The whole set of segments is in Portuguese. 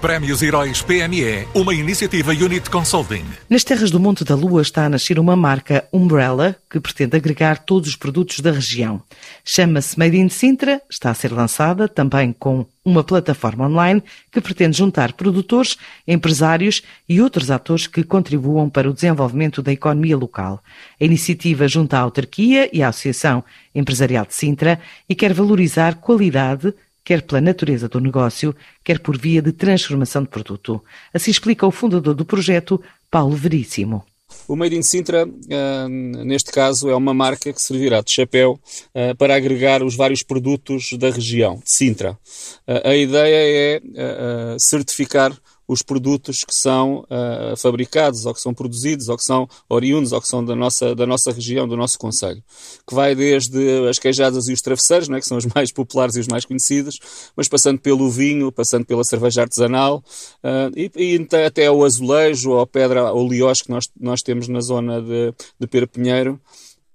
Prémios Heróis PME, uma iniciativa Unit Consulting. Nas terras do Monte da Lua está a nascer uma marca Umbrella que pretende agregar todos os produtos da região. Chama-se Made in Sintra, está a ser lançada também com uma plataforma online que pretende juntar produtores, empresários e outros atores que contribuam para o desenvolvimento da economia local. A iniciativa junta a autarquia e a Associação Empresarial de Sintra e quer valorizar qualidade, quer pela natureza do negócio, quer por via de transformação de produto. Assim explica o fundador do projeto, Paulo Veríssimo. O Made in Sintra, uh, neste caso, é uma marca que servirá de chapéu uh, para agregar os vários produtos da região de Sintra. Uh, a ideia é certificar os produtos que são uh, fabricados ou que são produzidos ou que são oriundos ou que são da nossa, da nossa região, do nosso Conselho. Que vai desde as queijadas e os travesseiros, não é? que são os mais populares e os mais conhecidos, mas passando pelo vinho, passando pela cerveja artesanal uh, e, e, até o azulejo ou a pedra ou liós que nós, nós temos na zona de, de Pera Pinheiro.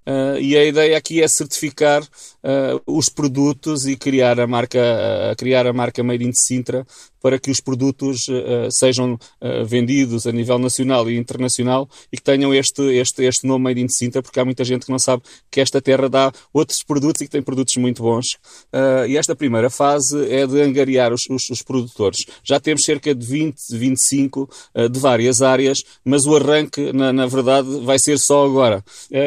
Uh, e a ideia aqui é certificar uh, os produtos e criar a marca, uh, criar a marca Made in Sintra para que os produtos uh, sejam uh, vendidos a nível nacional e internacional e que tenham este, este, este nome Made in Sintra, porque há muita gente que não sabe que esta terra dá outros produtos e que tem produtos muito bons. Uh, e esta primeira fase é de angariar os, os, os produtores. Já temos cerca de 20, 25 de várias áreas, mas o arranque, na, na verdade, vai ser só agora.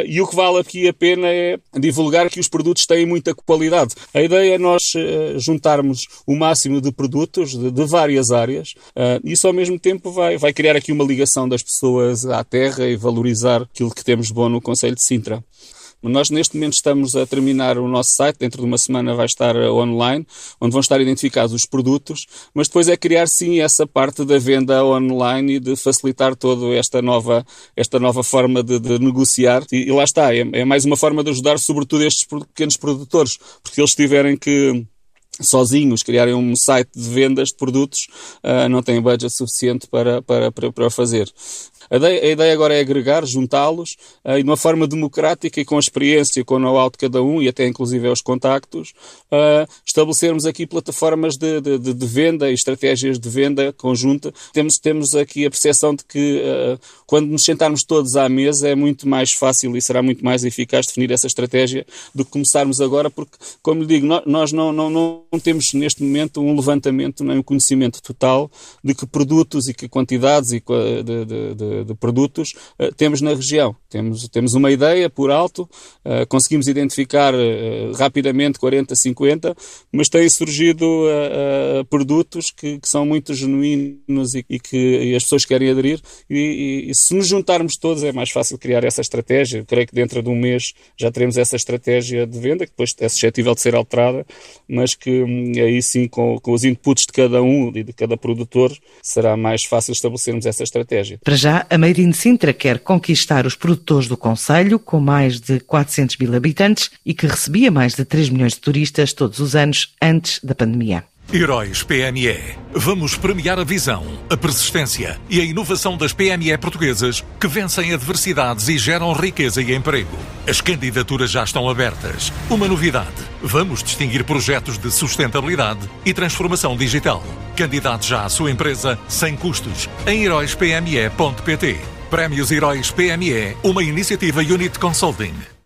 e o que vale aqui a pena é divulgar que os produtos têm muita qualidade. A ideia é nós juntarmos o máximo de produtos, de, de várias áreas. Uh, isso ao mesmo tempo vai, vai criar aqui uma ligação das pessoas à terra e valorizar aquilo que temos de bom no Conselho de Sintra. Nós neste momento estamos a terminar o nosso site, dentro de uma semana vai estar ah, online, onde vão estar identificados os produtos, mas depois é criar sim essa parte da venda online e de facilitar toda esta nova, esta nova forma de, de negociar. E, e, lá está, é, é mais uma forma de ajudar sobretudo estes pequenos produtores, porque eles tiverem que sozinhos criarem um site de vendas de produtos, uh, não têm budget suficiente para, para, para, para fazer. A ideia, a ideia agora é agregar, juntá-los uh, e de uma forma democrática e com a experiência, com o know-how de cada um e até inclusive aos contactos, uh, estabelecermos aqui plataformas de, de, de, venda e estratégias de venda conjunta. Temos, temos aqui a percepção de que uh, quando nos sentarmos todos à mesa é muito mais fácil e será muito mais eficaz definir essa estratégia do que começarmos agora, porque, como lhe digo, nós não, não, não temos neste momento um levantamento nem um conhecimento total de que produtos e que quantidades e de, de, de de, produtos uh, temos na região. Temos, temos uma ideia por alto, uh, conseguimos identificar uh, rapidamente 40, 50, mas têm surgido produtos que, que, são muito genuínos e, e que e as pessoas querem aderir. E, e, e, se nos juntarmos todos é mais fácil criar essa estratégia. Eu creio que dentro de um mês já teremos essa estratégia de venda, que depois é suscetível de ser alterada, mas que hum, aí sim, com, com os inputs de cada um e de cada produtor, será mais fácil estabelecermos essa estratégia. Para já, a Made in Sintra quer conquistar os produtores do Conselho, com mais de 400 mil habitantes e que recebia mais de 3 milhões de turistas todos os anos antes da pandemia. Heróis PME. Vamos premiar a visão, a persistência e a inovação das PME portuguesas que vencem adversidades e geram riqueza e emprego. As candidaturas já estão abertas. Uma novidade: vamos distinguir projetos de sustentabilidade e transformação digital. Candidate já à sua empresa sem custos em heróispme.pt. Prémios Heróis PME, uma iniciativa Unit Consulting.